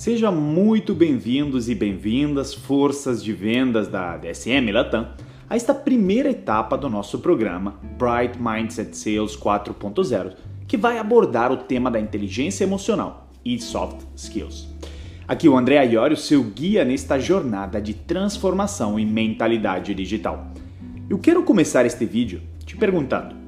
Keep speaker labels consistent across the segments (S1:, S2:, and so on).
S1: Seja muito bem-vindos e bem-vindas, forças de vendas da DSM Latam, a esta primeira etapa do nosso programa Bright Mindset Sales 4.0, que vai abordar o tema da inteligência emocional e soft skills. Aqui o André Aiori, seu guia nesta jornada de transformação em mentalidade digital. Eu quero começar este vídeo te perguntando: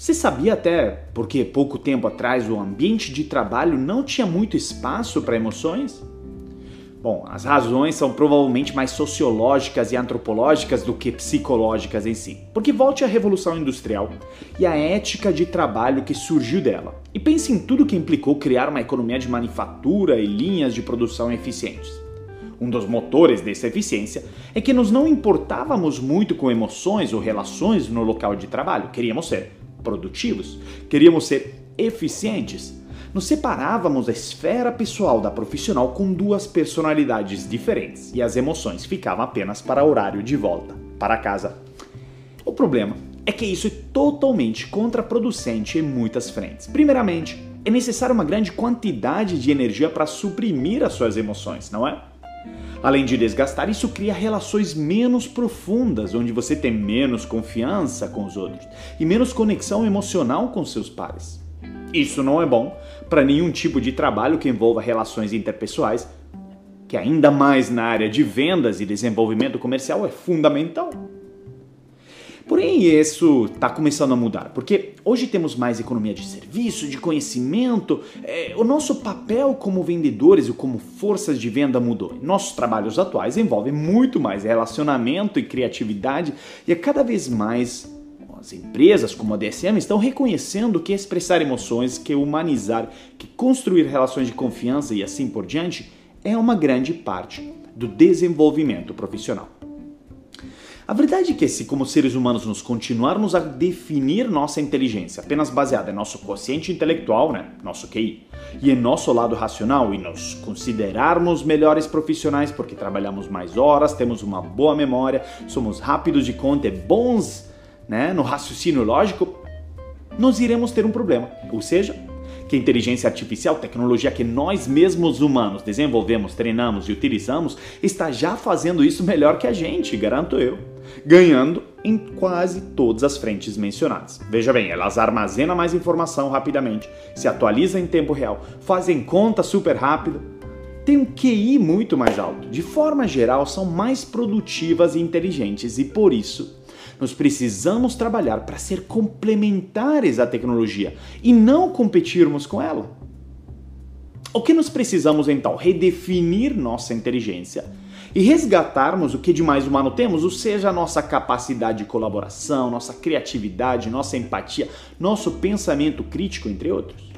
S1: você sabia até porque pouco tempo atrás o ambiente de trabalho não tinha muito espaço para emoções? Bom, as razões são provavelmente mais sociológicas e antropológicas do que psicológicas em si. Porque volte à Revolução Industrial e a ética de trabalho que surgiu dela. E pense em tudo que implicou criar uma economia de manufatura e linhas de produção eficientes. Um dos motores dessa eficiência é que nos não importávamos muito com emoções ou relações no local de trabalho, queríamos ser produtivos, queríamos ser eficientes. Nos separávamos a esfera pessoal da profissional com duas personalidades diferentes e as emoções ficavam apenas para horário de volta para casa. O problema é que isso é totalmente contraproducente em muitas frentes. Primeiramente, é necessária uma grande quantidade de energia para suprimir as suas emoções, não é? Além de desgastar, isso cria relações menos profundas, onde você tem menos confiança com os outros e menos conexão emocional com seus pares. Isso não é bom para nenhum tipo de trabalho que envolva relações interpessoais, que ainda mais na área de vendas e desenvolvimento comercial é fundamental. Porém, isso está começando a mudar, porque hoje temos mais economia de serviço, de conhecimento, é, o nosso papel como vendedores e como forças de venda mudou. Nossos trabalhos atuais envolvem muito mais relacionamento e criatividade e é cada vez mais as empresas como a DSM estão reconhecendo que expressar emoções, que humanizar, que construir relações de confiança e assim por diante é uma grande parte do desenvolvimento profissional. A verdade é que se como seres humanos nos continuarmos a definir nossa inteligência apenas baseada em nosso quociente intelectual, né, nosso QI, e em nosso lado racional e nos considerarmos melhores profissionais porque trabalhamos mais horas, temos uma boa memória, somos rápidos de conta e bons né, no raciocínio lógico, nós iremos ter um problema. Ou seja, que a inteligência artificial, tecnologia que nós mesmos humanos desenvolvemos, treinamos e utilizamos, está já fazendo isso melhor que a gente, garanto eu ganhando em quase todas as frentes mencionadas. Veja bem, elas armazenam mais informação rapidamente, se atualizam em tempo real, fazem conta super rápido, têm um QI muito mais alto. De forma geral, são mais produtivas e inteligentes e por isso nós precisamos trabalhar para ser complementares à tecnologia e não competirmos com ela. O que nós precisamos então? Redefinir nossa inteligência e resgatarmos o que de mais humano temos, ou seja, a nossa capacidade de colaboração, nossa criatividade, nossa empatia, nosso pensamento crítico, entre outros.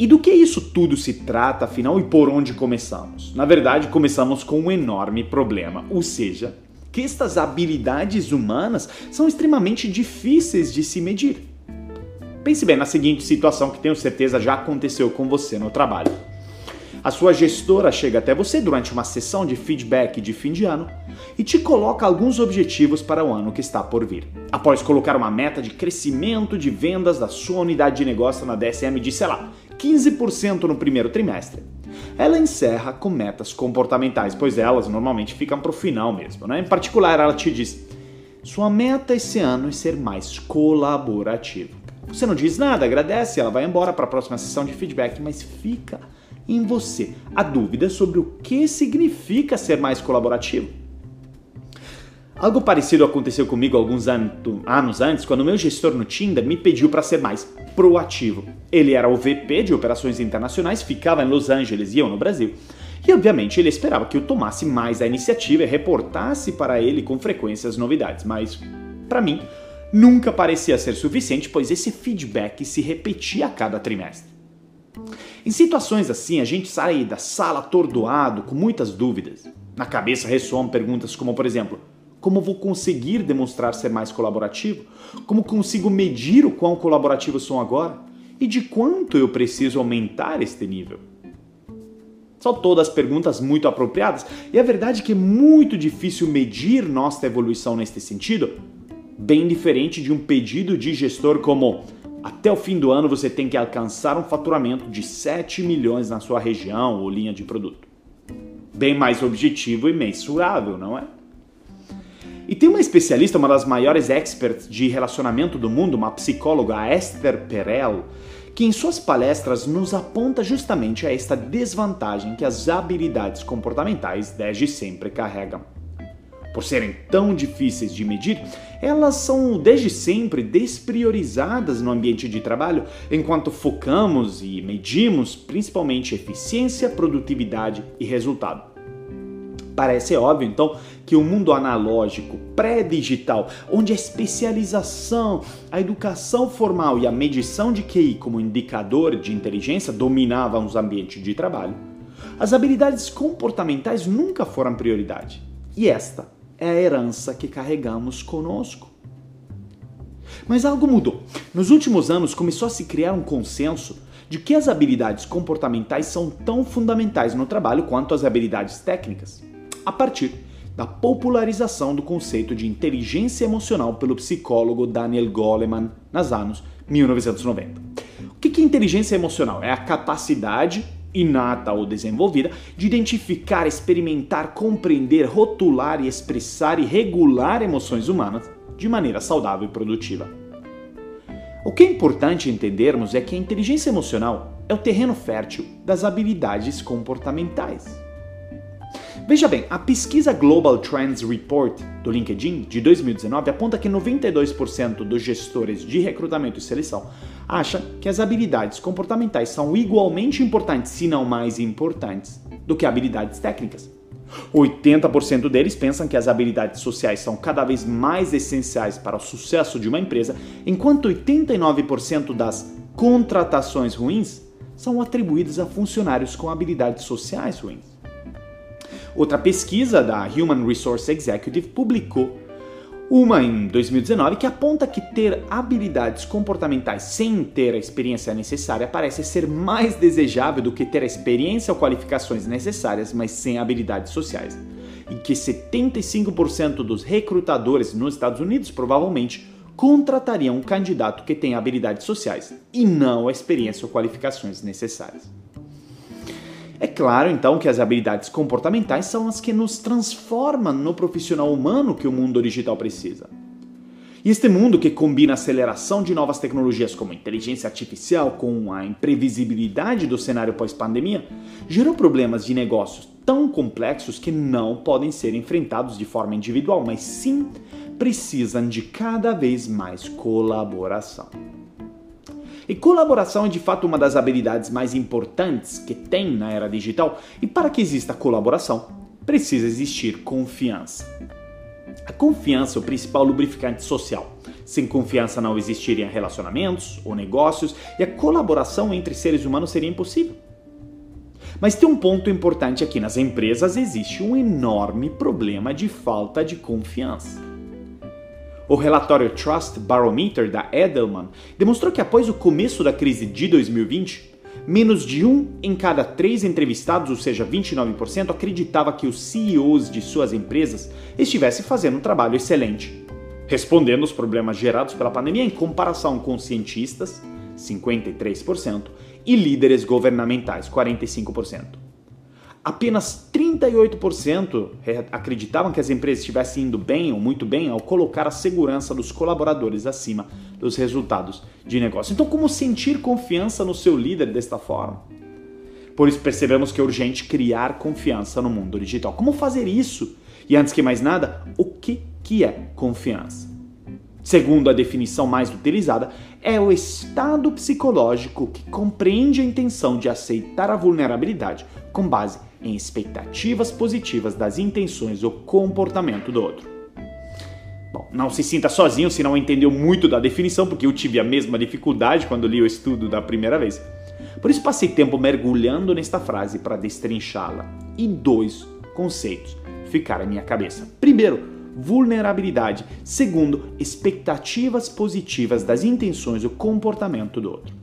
S1: E do que isso tudo se trata, afinal, e por onde começamos? Na verdade, começamos com um enorme problema, ou seja, que estas habilidades humanas são extremamente difíceis de se medir. Pense bem na seguinte situação que tenho certeza já aconteceu com você no trabalho. A sua gestora chega até você durante uma sessão de feedback de fim de ano e te coloca alguns objetivos para o ano que está por vir. Após colocar uma meta de crescimento de vendas da sua unidade de negócio na DSM de, sei lá, 15% no primeiro trimestre, ela encerra com metas comportamentais, pois elas normalmente ficam para o final mesmo. Né? Em particular, ela te diz: sua meta esse ano é ser mais colaborativo. Você não diz nada, agradece, ela vai embora para a próxima sessão de feedback, mas fica em você a dúvida sobre o que significa ser mais colaborativo. Algo parecido aconteceu comigo alguns anos antes, quando meu gestor no Tinder me pediu para ser mais proativo. Ele era o VP de operações internacionais, ficava em Los Angeles e eu no Brasil. E obviamente ele esperava que eu tomasse mais a iniciativa e reportasse para ele com frequência as novidades, mas para mim nunca parecia ser suficiente, pois esse feedback se repetia a cada trimestre. Em situações assim, a gente sai da sala atordoado, com muitas dúvidas. Na cabeça ressoam perguntas como, por exemplo, como vou conseguir demonstrar ser mais colaborativo? Como consigo medir o quão colaborativo sou agora? E de quanto eu preciso aumentar este nível? São todas perguntas muito apropriadas e a verdade é que é muito difícil medir nossa evolução neste sentido, bem diferente de um pedido de gestor como Até o fim do ano você tem que alcançar um faturamento de 7 milhões na sua região ou linha de produto. Bem mais objetivo e mensurável, não é? E tem uma especialista, uma das maiores experts de relacionamento do mundo, uma psicóloga, a Esther Perel, que em suas palestras nos aponta justamente a esta desvantagem que as habilidades comportamentais desde sempre carregam. Por serem tão difíceis de medir, elas são desde sempre despriorizadas no ambiente de trabalho, enquanto focamos e medimos principalmente eficiência, produtividade e resultado. Parece óbvio, então, que o mundo analógico, pré-digital, onde a especialização, a educação formal e a medição de QI como indicador de inteligência dominavam os ambientes de trabalho, as habilidades comportamentais nunca foram prioridade. E esta é a herança que carregamos conosco. Mas algo mudou. Nos últimos anos começou a se criar um consenso de que as habilidades comportamentais são tão fundamentais no trabalho quanto as habilidades técnicas, a partir da popularização do conceito de inteligência emocional pelo psicólogo Daniel Goleman nos anos 1990. O que é inteligência emocional? É a capacidade inata ou desenvolvida, de identificar, experimentar, compreender, rotular e expressar e regular emoções humanas de maneira saudável e produtiva. O que é importante entendermos é que a inteligência emocional é o terreno fértil das habilidades comportamentais. Veja bem, a pesquisa Global Trends Report do LinkedIn de 2019 aponta que 92% dos gestores de recrutamento e seleção acha que as habilidades comportamentais são igualmente importantes, se não mais importantes, do que habilidades técnicas. 80% deles pensam que as habilidades sociais são cada vez mais essenciais para o sucesso de uma empresa, enquanto 89% das contratações ruins são atribuídas a funcionários com habilidades sociais ruins. Outra pesquisa da Human Resource Executive publicou uma em 2019 que aponta que ter habilidades comportamentais sem ter a experiência necessária parece ser mais desejável do que ter a experiência ou qualificações necessárias, mas sem habilidades sociais. E que 75% dos recrutadores nos Estados Unidos provavelmente contratariam um candidato que tem habilidades sociais e não a experiência ou qualificações necessárias. É claro, então, que as habilidades comportamentais são as que nos transformam no profissional humano que o mundo digital precisa. E este mundo que combina a aceleração de novas tecnologias como inteligência artificial com a imprevisibilidade do cenário pós-pandemia gerou problemas de negócios tão complexos que não podem ser enfrentados de forma individual, mas sim precisam de cada vez mais colaboração. E colaboração é de fato uma das habilidades mais importantes que tem na era digital, e para que exista colaboração, precisa existir confiança. A confiança é o principal lubrificante social. Sem confiança não existiriam relacionamentos ou negócios e a colaboração entre seres humanos seria impossível. Mas tem um ponto importante aqui: nas empresas existe um enorme problema de falta de confiança. O relatório Trust Barometer da Edelman demonstrou que após o começo da crise de 2020, menos de um em cada três entrevistados, ou seja, 29%, acreditava que os CEOs de suas empresas estivessem fazendo um trabalho excelente, respondendo aos problemas gerados pela pandemia em comparação com cientistas, 53%, e líderes governamentais, 45% apenas 38% acreditavam que as empresas estivessem indo bem ou muito bem ao colocar a segurança dos colaboradores acima dos resultados de negócio. Então, como sentir confiança no seu líder desta forma? Por isso percebemos que é urgente criar confiança no mundo digital. Como fazer isso? E antes que mais nada, o que, que é confiança? Segundo a definição mais utilizada, é o estado psicológico que compreende a intenção de aceitar a vulnerabilidade com base em expectativas positivas das intenções ou comportamento do outro. Bom, não se sinta sozinho se não entendeu muito da definição, porque eu tive a mesma dificuldade quando li o estudo da primeira vez. Por isso passei tempo mergulhando nesta frase para destrinchá-la. E dois conceitos ficaram na minha cabeça. Primeiro, vulnerabilidade. Segundo, expectativas positivas das intenções ou comportamento do outro.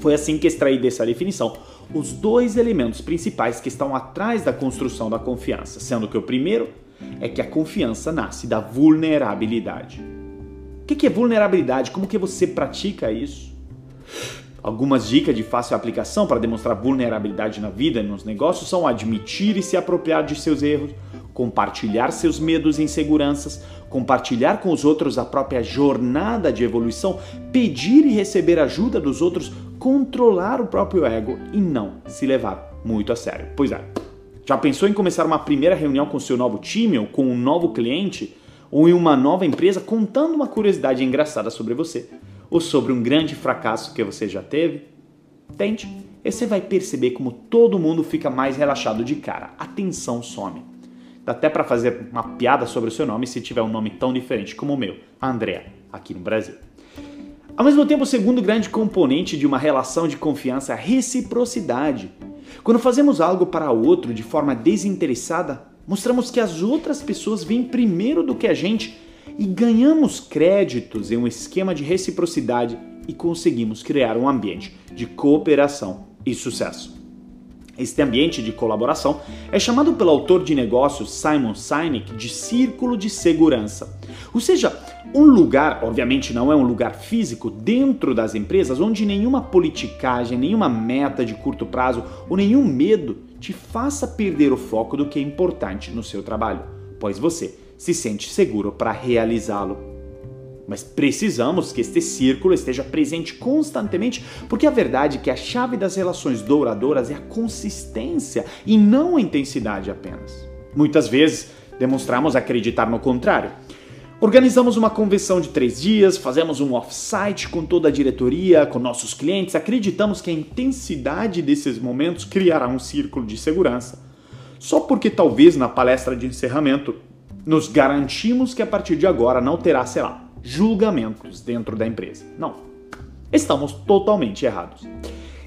S1: Foi assim que extraí dessa definição os dois elementos principais que estão atrás da construção da confiança, sendo que o primeiro é que a confiança nasce da vulnerabilidade. que é vulnerabilidade? Como que você pratica isso? Algumas dicas de fácil aplicação para demonstrar vulnerabilidade na vida e nos negócios são admitir e se apropriar de seus erros, compartilhar seus medos e inseguranças, compartilhar com os outros a própria jornada de evolução, pedir e receber ajuda dos outros, controlar o próprio ego e não se levar muito a sério. Pois é. Já pensou em começar uma primeira reunião com seu novo time ou com um novo cliente ou em uma nova empresa contando uma curiosidade engraçada sobre você? ou sobre um grande fracasso que você já teve? Tente, e você vai perceber como todo mundo fica mais relaxado de cara. A tensão some. Dá até para fazer uma piada sobre o seu nome se tiver um nome tão diferente como o meu, André, aqui no Brasil. Ao mesmo tempo, o segundo grande componente de uma relação de confiança é a reciprocidade. Quando fazemos algo para outro de forma desinteressada, mostramos que as outras pessoas vêm primeiro do que a gente e ganhamos créditos em um esquema de reciprocidade e conseguimos criar um ambiente de cooperação e sucesso. Este ambiente de colaboração é chamado pelo autor de negócios Simon Sinek de círculo de segurança. Ou seja, um lugar, obviamente não é um lugar físico, dentro das empresas onde nenhuma politicagem, nenhuma meta de curto prazo ou nenhum medo te faça perder o foco do que é importante no seu trabalho, pois você se sente seguro para realizá-lo. Mas precisamos que este círculo esteja presente constantemente, porque a verdade é que a chave das relações douradoras é a consistência e não a intensidade apenas. Muitas vezes demonstramos acreditar no contrário. Organizamos uma convenção de três dias, fazemos um off-site com toda a diretoria, com nossos clientes, acreditamos que a intensidade desses momentos criará um círculo de segurança. Só porque talvez na palestra de encerramento nos garantimos que a partir de agora não terá, sei lá, julgamentos dentro da empresa. Não. Estamos totalmente errados.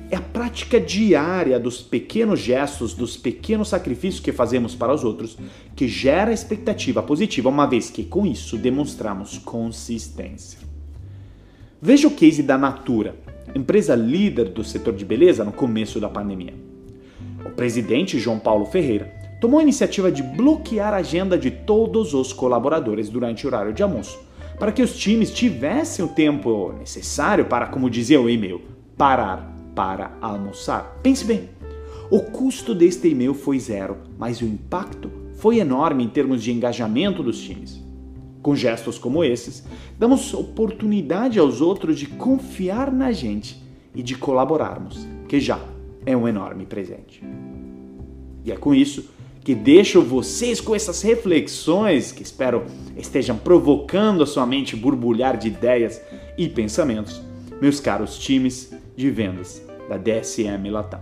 S1: É a prática diária dos pequenos gestos, dos pequenos sacrifícios que fazemos para os outros que gera expectativa positiva, uma vez que com isso demonstramos consistência. Veja o case da Natura, empresa líder do setor de beleza no começo da pandemia. O presidente João Paulo Ferreira tomou a iniciativa de bloquear a agenda de todos os colaboradores durante o horário de almoço, para que os times tivessem o tempo necessário para, como dizia o e-mail, parar para almoçar. Pense bem, o custo deste e-mail foi zero, mas o impacto foi enorme em termos de engajamento dos times. Com gestos como esses, damos oportunidade aos outros de confiar na gente e de colaborarmos, que já é um enorme presente. E é com isso que deixo vocês com essas reflexões que espero estejam provocando a sua mente borbulhar de ideias e pensamentos, meus caros times de vendas da DSM Latam.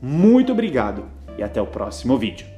S1: Muito obrigado e até o próximo vídeo.